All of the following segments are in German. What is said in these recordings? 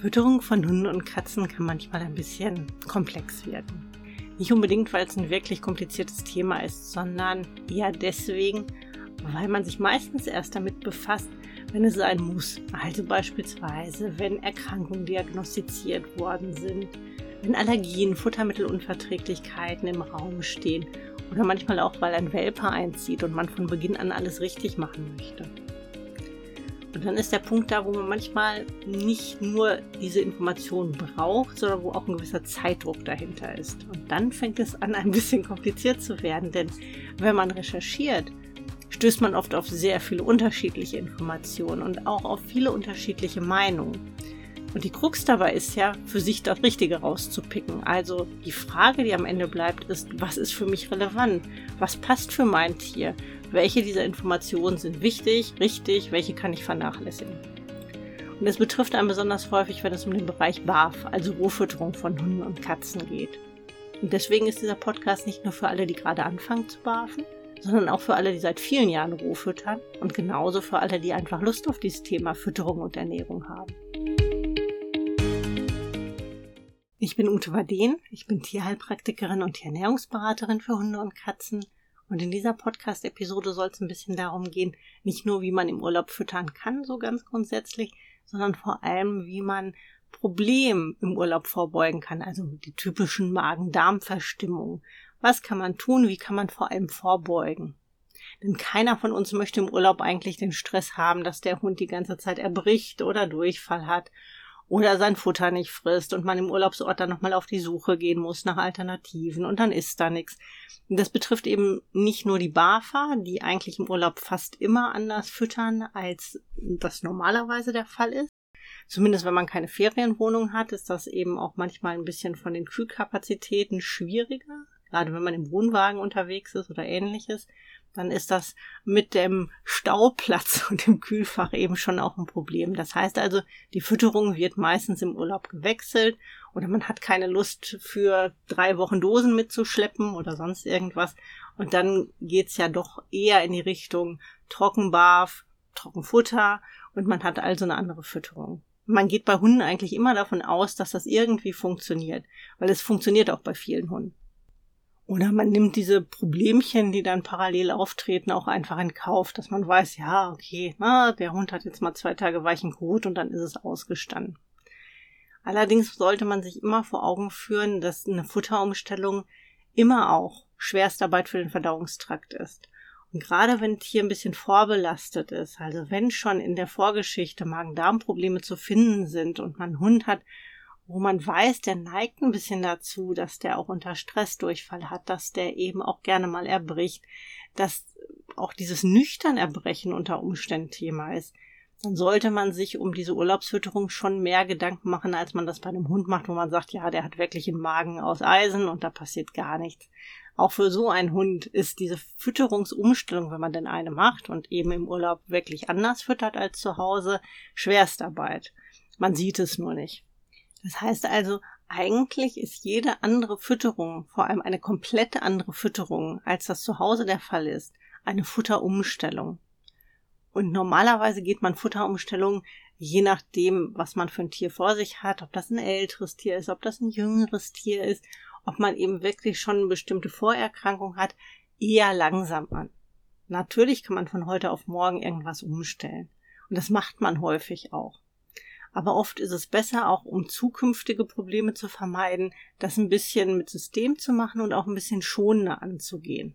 Fütterung von Hunden und Katzen kann manchmal ein bisschen komplex werden. Nicht unbedingt, weil es ein wirklich kompliziertes Thema ist, sondern eher deswegen, weil man sich meistens erst damit befasst, wenn es sein muss. Also beispielsweise, wenn Erkrankungen diagnostiziert worden sind, wenn Allergien, Futtermittelunverträglichkeiten im Raum stehen oder manchmal auch, weil ein Welpe einzieht und man von Beginn an alles richtig machen möchte. Und dann ist der Punkt da, wo man manchmal nicht nur diese Informationen braucht, sondern wo auch ein gewisser Zeitdruck dahinter ist. Und dann fängt es an, ein bisschen kompliziert zu werden, denn wenn man recherchiert, stößt man oft auf sehr viele unterschiedliche Informationen und auch auf viele unterschiedliche Meinungen. Und die Krux dabei ist ja, für sich das Richtige rauszupicken. Also die Frage, die am Ende bleibt, ist, was ist für mich relevant? Was passt für mein Tier? welche dieser Informationen sind wichtig, richtig, welche kann ich vernachlässigen. Und das betrifft einen besonders häufig, wenn es um den Bereich BAF, also Rohfütterung von Hunden und Katzen geht. Und deswegen ist dieser Podcast nicht nur für alle, die gerade anfangen zu barfen, sondern auch für alle, die seit vielen Jahren roh füttern und genauso für alle, die einfach Lust auf dieses Thema Fütterung und Ernährung haben. Ich bin Ute Waden, ich bin Tierheilpraktikerin und Tierernährungsberaterin für Hunde und Katzen und in dieser Podcast-Episode soll es ein bisschen darum gehen, nicht nur wie man im Urlaub füttern kann, so ganz grundsätzlich, sondern vor allem, wie man Problemen im Urlaub vorbeugen kann, also die typischen Magen-Darm-Verstimmungen. Was kann man tun? Wie kann man vor allem vorbeugen? Denn keiner von uns möchte im Urlaub eigentlich den Stress haben, dass der Hund die ganze Zeit erbricht oder Durchfall hat oder sein Futter nicht frisst und man im Urlaubsort dann nochmal auf die Suche gehen muss nach Alternativen und dann ist da nichts. Das betrifft eben nicht nur die BAFA, die eigentlich im Urlaub fast immer anders füttern, als das normalerweise der Fall ist. Zumindest wenn man keine Ferienwohnung hat, ist das eben auch manchmal ein bisschen von den Kühlkapazitäten schwieriger, gerade wenn man im Wohnwagen unterwegs ist oder ähnliches dann ist das mit dem Stauplatz und dem Kühlfach eben schon auch ein Problem. Das heißt also, die Fütterung wird meistens im Urlaub gewechselt oder man hat keine Lust für drei Wochen Dosen mitzuschleppen oder sonst irgendwas. Und dann geht's ja doch eher in die Richtung Trockenbarf, Trockenfutter und man hat also eine andere Fütterung. Man geht bei Hunden eigentlich immer davon aus, dass das irgendwie funktioniert, weil es funktioniert auch bei vielen Hunden. Oder man nimmt diese Problemchen, die dann parallel auftreten, auch einfach in Kauf, dass man weiß, ja, okay, na, der Hund hat jetzt mal zwei Tage weichen Kot und dann ist es ausgestanden. Allerdings sollte man sich immer vor Augen führen, dass eine Futterumstellung immer auch Schwerstarbeit für den Verdauungstrakt ist. Und gerade wenn Tier ein bisschen vorbelastet ist, also wenn schon in der Vorgeschichte Magen-Darm-Probleme zu finden sind und man einen Hund hat, wo man weiß, der neigt ein bisschen dazu, dass der auch unter Stressdurchfall hat, dass der eben auch gerne mal erbricht, dass auch dieses nüchtern Erbrechen unter Umständen Thema ist, dann sollte man sich um diese Urlaubsfütterung schon mehr Gedanken machen, als man das bei einem Hund macht, wo man sagt, ja, der hat wirklich einen Magen aus Eisen und da passiert gar nichts. Auch für so einen Hund ist diese Fütterungsumstellung, wenn man denn eine macht und eben im Urlaub wirklich anders füttert als zu Hause, Schwerstarbeit. Man sieht es nur nicht. Das heißt also, eigentlich ist jede andere Fütterung, vor allem eine komplette andere Fütterung, als das zu Hause der Fall ist, eine Futterumstellung. Und normalerweise geht man Futterumstellung je nachdem, was man für ein Tier vor sich hat, ob das ein älteres Tier ist, ob das ein jüngeres Tier ist, ob man eben wirklich schon eine bestimmte Vorerkrankung hat, eher langsam an. Natürlich kann man von heute auf morgen irgendwas umstellen. Und das macht man häufig auch. Aber oft ist es besser, auch um zukünftige Probleme zu vermeiden, das ein bisschen mit System zu machen und auch ein bisschen schonender anzugehen.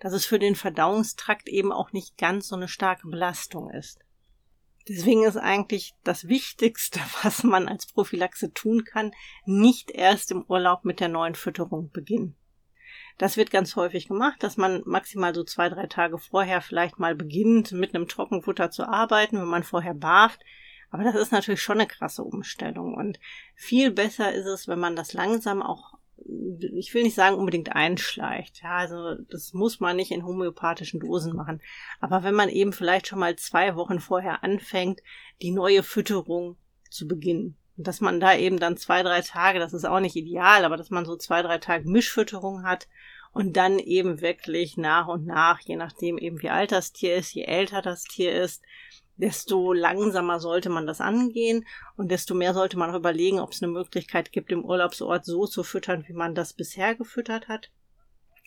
Dass es für den Verdauungstrakt eben auch nicht ganz so eine starke Belastung ist. Deswegen ist eigentlich das Wichtigste, was man als Prophylaxe tun kann, nicht erst im Urlaub mit der neuen Fütterung beginnen. Das wird ganz häufig gemacht, dass man maximal so zwei, drei Tage vorher vielleicht mal beginnt, mit einem Trockenfutter zu arbeiten, wenn man vorher barft. Aber das ist natürlich schon eine krasse Umstellung und viel besser ist es, wenn man das langsam auch ich will nicht sagen unbedingt einschleicht. Ja, also das muss man nicht in homöopathischen Dosen machen. Aber wenn man eben vielleicht schon mal zwei Wochen vorher anfängt, die neue Fütterung zu beginnen. Und dass man da eben dann zwei, drei Tage, das ist auch nicht ideal, aber dass man so zwei, drei Tage Mischfütterung hat und dann eben wirklich nach und nach, je nachdem eben wie alt das Tier ist, je älter das Tier ist, desto langsamer sollte man das angehen und desto mehr sollte man auch überlegen, ob es eine Möglichkeit gibt, im Urlaubsort so zu füttern, wie man das bisher gefüttert hat.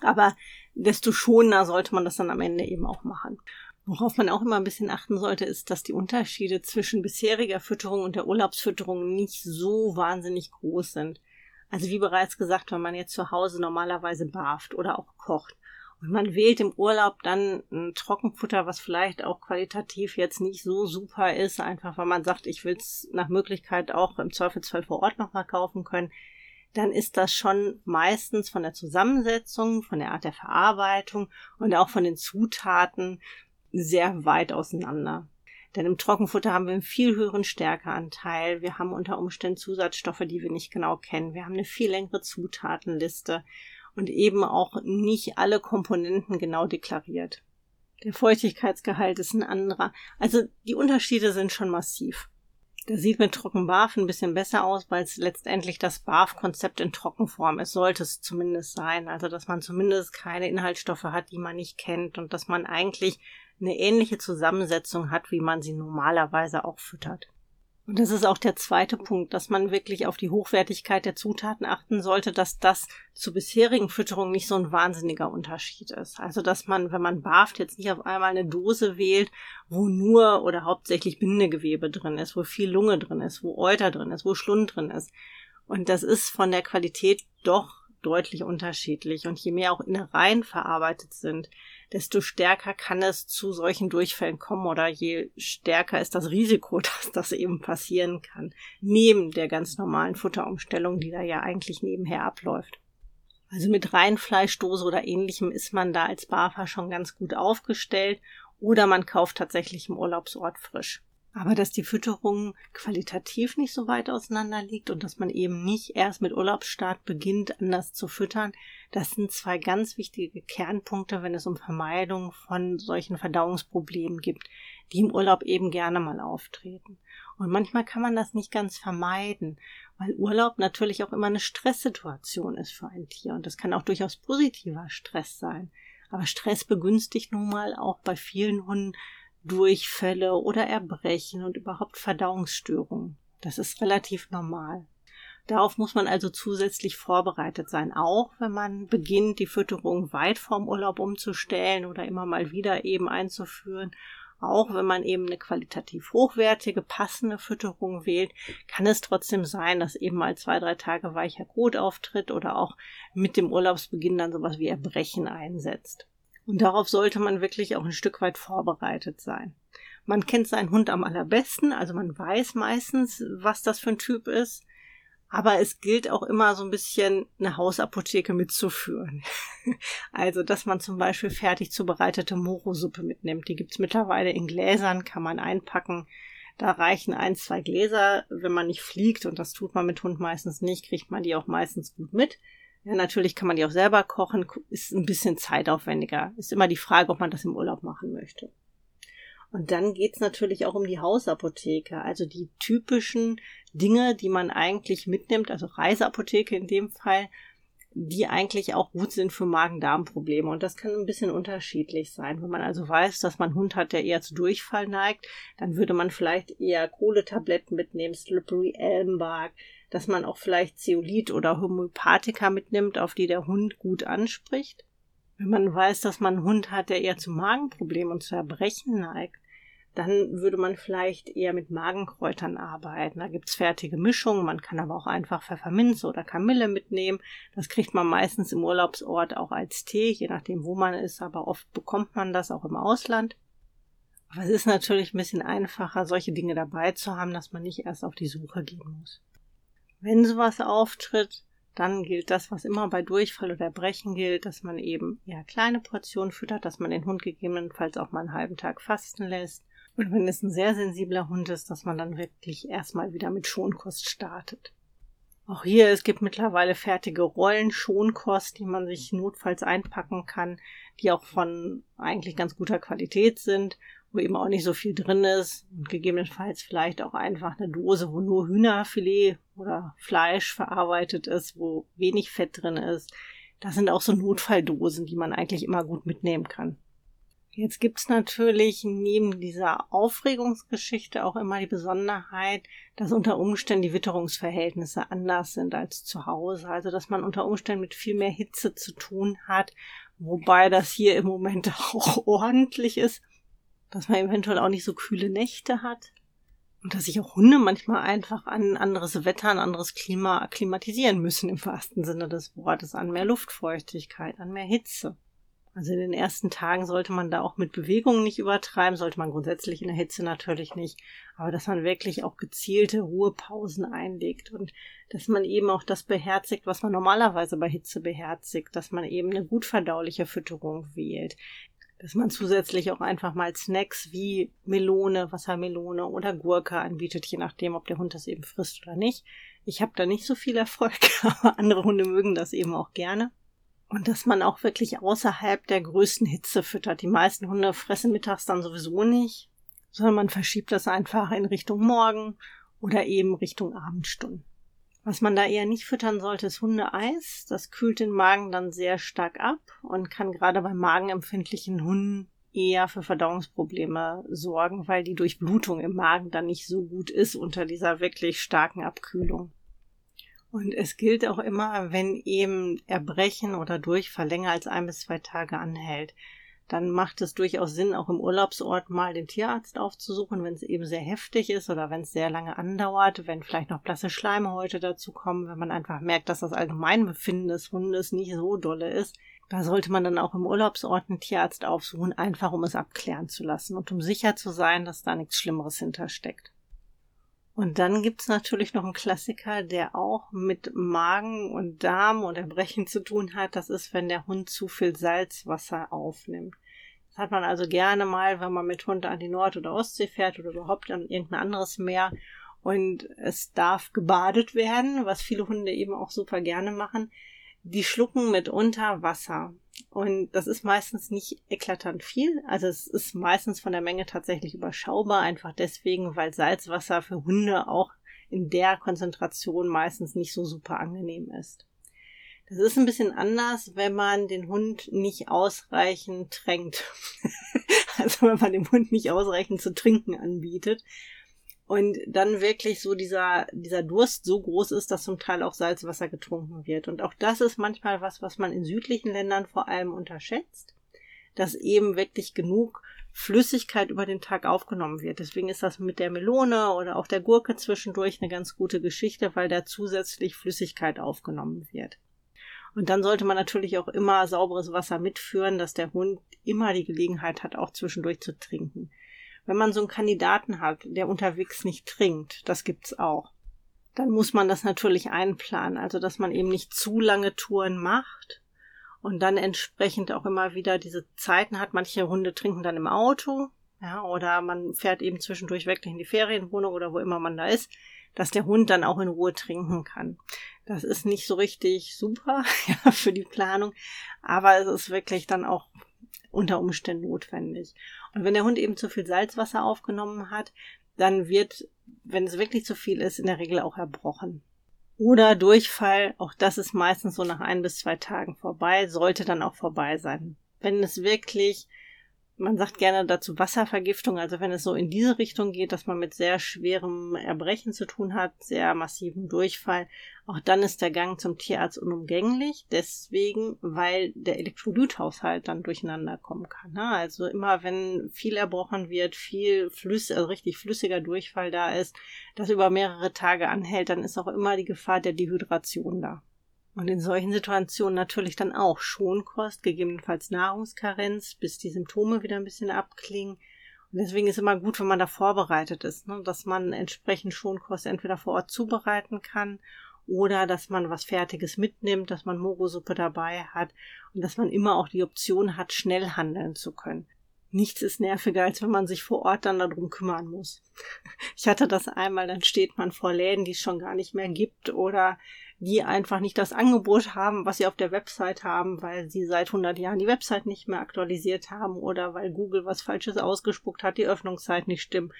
Aber desto schonender sollte man das dann am Ende eben auch machen. Worauf man auch immer ein bisschen achten sollte, ist, dass die Unterschiede zwischen bisheriger Fütterung und der Urlaubsfütterung nicht so wahnsinnig groß sind. Also wie bereits gesagt, wenn man jetzt zu Hause normalerweise barft oder auch kocht, man wählt im Urlaub dann ein Trockenfutter, was vielleicht auch qualitativ jetzt nicht so super ist, einfach weil man sagt, ich will es nach Möglichkeit auch im Zweifelsfall vor Ort nochmal kaufen können, dann ist das schon meistens von der Zusammensetzung, von der Art der Verarbeitung und auch von den Zutaten sehr weit auseinander. Denn im Trockenfutter haben wir einen viel höheren Stärkeanteil. Wir haben unter Umständen Zusatzstoffe, die wir nicht genau kennen. Wir haben eine viel längere Zutatenliste und eben auch nicht alle Komponenten genau deklariert. Der Feuchtigkeitsgehalt ist ein anderer. Also die Unterschiede sind schon massiv. Das sieht mit Trockenbarf ein bisschen besser aus, weil es letztendlich das Barf-Konzept in Trockenform ist. Sollte es zumindest sein. Also, dass man zumindest keine Inhaltsstoffe hat, die man nicht kennt und dass man eigentlich eine ähnliche Zusammensetzung hat, wie man sie normalerweise auch füttert. Und das ist auch der zweite Punkt, dass man wirklich auf die Hochwertigkeit der Zutaten achten sollte, dass das zur bisherigen Fütterung nicht so ein wahnsinniger Unterschied ist. Also, dass man, wenn man barft, jetzt nicht auf einmal eine Dose wählt, wo nur oder hauptsächlich Bindegewebe drin ist, wo viel Lunge drin ist, wo Euter drin ist, wo Schlund drin ist. Und das ist von der Qualität doch deutlich unterschiedlich. Und je mehr auch Innereien verarbeitet sind, desto stärker kann es zu solchen Durchfällen kommen oder je stärker ist das Risiko, dass das eben passieren kann. Neben der ganz normalen Futterumstellung, die da ja eigentlich nebenher abläuft. Also mit Reinfleischdose oder ähnlichem ist man da als BAFA schon ganz gut aufgestellt oder man kauft tatsächlich im Urlaubsort frisch. Aber dass die Fütterung qualitativ nicht so weit auseinander liegt und dass man eben nicht erst mit Urlaubsstart beginnt, anders zu füttern, das sind zwei ganz wichtige Kernpunkte, wenn es um Vermeidung von solchen Verdauungsproblemen gibt, die im Urlaub eben gerne mal auftreten. Und manchmal kann man das nicht ganz vermeiden, weil Urlaub natürlich auch immer eine Stresssituation ist für ein Tier und das kann auch durchaus positiver Stress sein. Aber Stress begünstigt nun mal auch bei vielen Hunden Durchfälle oder Erbrechen und überhaupt Verdauungsstörungen. Das ist relativ normal. Darauf muss man also zusätzlich vorbereitet sein, auch wenn man beginnt, die Fütterung weit vorm Urlaub umzustellen oder immer mal wieder eben einzuführen. Auch wenn man eben eine qualitativ hochwertige, passende Fütterung wählt, kann es trotzdem sein, dass eben mal zwei, drei Tage weicher Kot auftritt oder auch mit dem Urlaubsbeginn dann sowas wie Erbrechen einsetzt. Und darauf sollte man wirklich auch ein Stück weit vorbereitet sein. Man kennt seinen Hund am allerbesten, also man weiß meistens, was das für ein Typ ist. Aber es gilt auch immer so ein bisschen eine Hausapotheke mitzuführen. also, dass man zum Beispiel fertig zubereitete Morosuppe mitnimmt. Die gibt's mittlerweile in Gläsern, kann man einpacken. Da reichen ein, zwei Gläser, wenn man nicht fliegt, und das tut man mit Hund meistens nicht, kriegt man die auch meistens gut mit. Ja, natürlich kann man die auch selber kochen, ist ein bisschen zeitaufwendiger. Ist immer die Frage, ob man das im Urlaub machen möchte. Und dann geht's natürlich auch um die Hausapotheke, also die typischen Dinge, die man eigentlich mitnimmt, also Reiseapotheke in dem Fall, die eigentlich auch gut sind für Magen-Darm-Probleme. Und das kann ein bisschen unterschiedlich sein. Wenn man also weiß, dass man einen Hund hat, der eher zu Durchfall neigt, dann würde man vielleicht eher Kohletabletten mitnehmen, Slippery Elmbark, dass man auch vielleicht Zeolit oder Homöopathika mitnimmt, auf die der Hund gut anspricht. Wenn man weiß, dass man einen Hund hat, der eher zu Magenproblemen und zu Erbrechen neigt, dann würde man vielleicht eher mit Magenkräutern arbeiten. Da gibt's fertige Mischungen, man kann aber auch einfach Pfefferminze oder Kamille mitnehmen. Das kriegt man meistens im Urlaubsort auch als Tee, je nachdem, wo man ist, aber oft bekommt man das auch im Ausland. Aber es ist natürlich ein bisschen einfacher, solche Dinge dabei zu haben, dass man nicht erst auf die Suche gehen muss. Wenn sowas auftritt, dann gilt das, was immer bei Durchfall oder Brechen gilt, dass man eben ja kleine Portionen füttert, dass man den Hund gegebenenfalls auch mal einen halben Tag fasten lässt. Und wenn es ein sehr sensibler Hund ist, dass man dann wirklich erstmal wieder mit Schonkost startet. Auch hier, es gibt mittlerweile fertige Rollen Schonkost, die man sich notfalls einpacken kann, die auch von eigentlich ganz guter Qualität sind wo eben auch nicht so viel drin ist und gegebenenfalls vielleicht auch einfach eine Dose, wo nur Hühnerfilet oder Fleisch verarbeitet ist, wo wenig Fett drin ist. Das sind auch so Notfalldosen, die man eigentlich immer gut mitnehmen kann. Jetzt gibt's natürlich neben dieser Aufregungsgeschichte auch immer die Besonderheit, dass unter Umständen die Witterungsverhältnisse anders sind als zu Hause. Also dass man unter Umständen mit viel mehr Hitze zu tun hat, wobei das hier im Moment auch ordentlich ist, dass man eventuell auch nicht so kühle Nächte hat. Und dass sich auch Hunde manchmal einfach an anderes Wetter, an anderes Klima akklimatisieren müssen im wahrsten Sinne des Wortes, an mehr Luftfeuchtigkeit, an mehr Hitze. Also in den ersten Tagen sollte man da auch mit Bewegungen nicht übertreiben, sollte man grundsätzlich in der Hitze natürlich nicht, aber dass man wirklich auch gezielte Ruhepausen einlegt und dass man eben auch das beherzigt, was man normalerweise bei Hitze beherzigt, dass man eben eine gut verdauliche Fütterung wählt, dass man zusätzlich auch einfach mal Snacks wie Melone, Wassermelone oder Gurke anbietet, je nachdem, ob der Hund das eben frisst oder nicht. Ich habe da nicht so viel Erfolg, aber andere Hunde mögen das eben auch gerne. Und dass man auch wirklich außerhalb der größten Hitze füttert. Die meisten Hunde fressen mittags dann sowieso nicht, sondern man verschiebt das einfach in Richtung Morgen oder eben Richtung Abendstunden. Was man da eher nicht füttern sollte, ist Hundeeis. Das kühlt den Magen dann sehr stark ab und kann gerade bei magenempfindlichen Hunden eher für Verdauungsprobleme sorgen, weil die Durchblutung im Magen dann nicht so gut ist unter dieser wirklich starken Abkühlung. Und es gilt auch immer, wenn eben Erbrechen oder Durchfall länger als ein bis zwei Tage anhält, dann macht es durchaus Sinn, auch im Urlaubsort mal den Tierarzt aufzusuchen, wenn es eben sehr heftig ist oder wenn es sehr lange andauert, wenn vielleicht noch blasse Schleimhäute dazu kommen, wenn man einfach merkt, dass das Allgemeinbefinden des Hundes nicht so dolle ist. Da sollte man dann auch im Urlaubsort einen Tierarzt aufsuchen, einfach um es abklären zu lassen und um sicher zu sein, dass da nichts Schlimmeres hintersteckt. Und dann gibt's natürlich noch einen Klassiker, der auch mit Magen und Darm und Erbrechen zu tun hat. Das ist, wenn der Hund zu viel Salzwasser aufnimmt. Das hat man also gerne mal, wenn man mit Hund an die Nord- oder Ostsee fährt oder überhaupt an irgendein anderes Meer und es darf gebadet werden, was viele Hunde eben auch super gerne machen. Die schlucken mitunter Wasser. Und das ist meistens nicht eklatant viel. Also es ist meistens von der Menge tatsächlich überschaubar, einfach deswegen, weil Salzwasser für Hunde auch in der Konzentration meistens nicht so super angenehm ist. Das ist ein bisschen anders, wenn man den Hund nicht ausreichend tränkt. also wenn man dem Hund nicht ausreichend zu trinken anbietet und dann wirklich so dieser, dieser Durst so groß ist, dass zum Teil auch Salzwasser getrunken wird. Und auch das ist manchmal was, was man in südlichen Ländern vor allem unterschätzt, dass eben wirklich genug Flüssigkeit über den Tag aufgenommen wird. Deswegen ist das mit der Melone oder auch der Gurke zwischendurch eine ganz gute Geschichte, weil da zusätzlich Flüssigkeit aufgenommen wird. Und dann sollte man natürlich auch immer sauberes Wasser mitführen, dass der Hund immer die Gelegenheit hat, auch zwischendurch zu trinken. Wenn man so einen Kandidaten hat, der unterwegs nicht trinkt, das gibt's auch, dann muss man das natürlich einplanen. Also, dass man eben nicht zu lange Touren macht und dann entsprechend auch immer wieder diese Zeiten hat. Manche Hunde trinken dann im Auto, ja, oder man fährt eben zwischendurch wirklich in die Ferienwohnung oder wo immer man da ist, dass der Hund dann auch in Ruhe trinken kann. Das ist nicht so richtig super ja, für die Planung, aber es ist wirklich dann auch unter Umständen notwendig. Und wenn der Hund eben zu viel Salzwasser aufgenommen hat, dann wird, wenn es wirklich zu viel ist, in der Regel auch erbrochen. Oder Durchfall, auch das ist meistens so nach ein bis zwei Tagen vorbei, sollte dann auch vorbei sein. Wenn es wirklich man sagt gerne dazu Wasservergiftung, also wenn es so in diese Richtung geht, dass man mit sehr schwerem Erbrechen zu tun hat, sehr massivem Durchfall, auch dann ist der Gang zum Tierarzt unumgänglich, deswegen, weil der Elektrolythaushalt dann durcheinander kommen kann. Ne? Also immer wenn viel erbrochen wird, viel flüssig, also richtig flüssiger Durchfall da ist, das über mehrere Tage anhält, dann ist auch immer die Gefahr der Dehydration da. Und in solchen Situationen natürlich dann auch Schonkost, gegebenenfalls Nahrungskarenz, bis die Symptome wieder ein bisschen abklingen. Und deswegen ist immer gut, wenn man da vorbereitet ist, ne? dass man entsprechend Schonkost entweder vor Ort zubereiten kann oder dass man was Fertiges mitnimmt, dass man Mogosuppe dabei hat und dass man immer auch die Option hat, schnell handeln zu können. Nichts ist nerviger, als wenn man sich vor Ort dann darum kümmern muss. Ich hatte das einmal, dann steht man vor Läden, die es schon gar nicht mehr gibt oder die einfach nicht das Angebot haben, was sie auf der Website haben, weil sie seit 100 Jahren die Website nicht mehr aktualisiert haben oder weil Google was Falsches ausgespuckt hat, die Öffnungszeit nicht stimmt,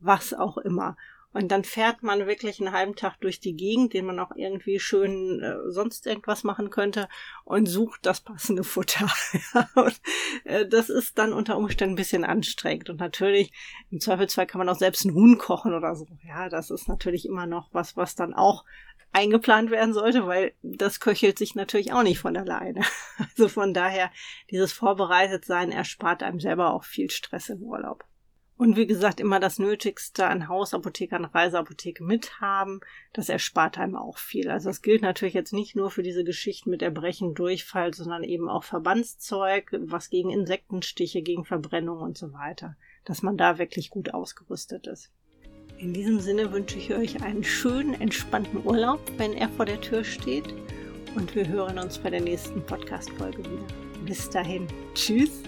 was auch immer. Und dann fährt man wirklich einen halben Tag durch die Gegend, den man auch irgendwie schön äh, sonst irgendwas machen könnte und sucht das passende Futter. und, äh, das ist dann unter Umständen ein bisschen anstrengend. Und natürlich, im Zweifelsfall kann man auch selbst einen Huhn kochen oder so. Ja, das ist natürlich immer noch was, was dann auch eingeplant werden sollte, weil das köchelt sich natürlich auch nicht von alleine. Also von daher, dieses Vorbereitetsein erspart einem selber auch viel Stress im Urlaub. Und wie gesagt, immer das Nötigste an Hausapotheke, an Reiseapotheke mithaben. Das erspart einem auch viel. Also das gilt natürlich jetzt nicht nur für diese Geschichten mit Erbrechen, Durchfall, sondern eben auch Verbandszeug, was gegen Insektenstiche, gegen Verbrennung und so weiter. Dass man da wirklich gut ausgerüstet ist. In diesem Sinne wünsche ich euch einen schönen, entspannten Urlaub, wenn er vor der Tür steht. Und wir hören uns bei der nächsten Podcast-Folge wieder. Bis dahin. Tschüss.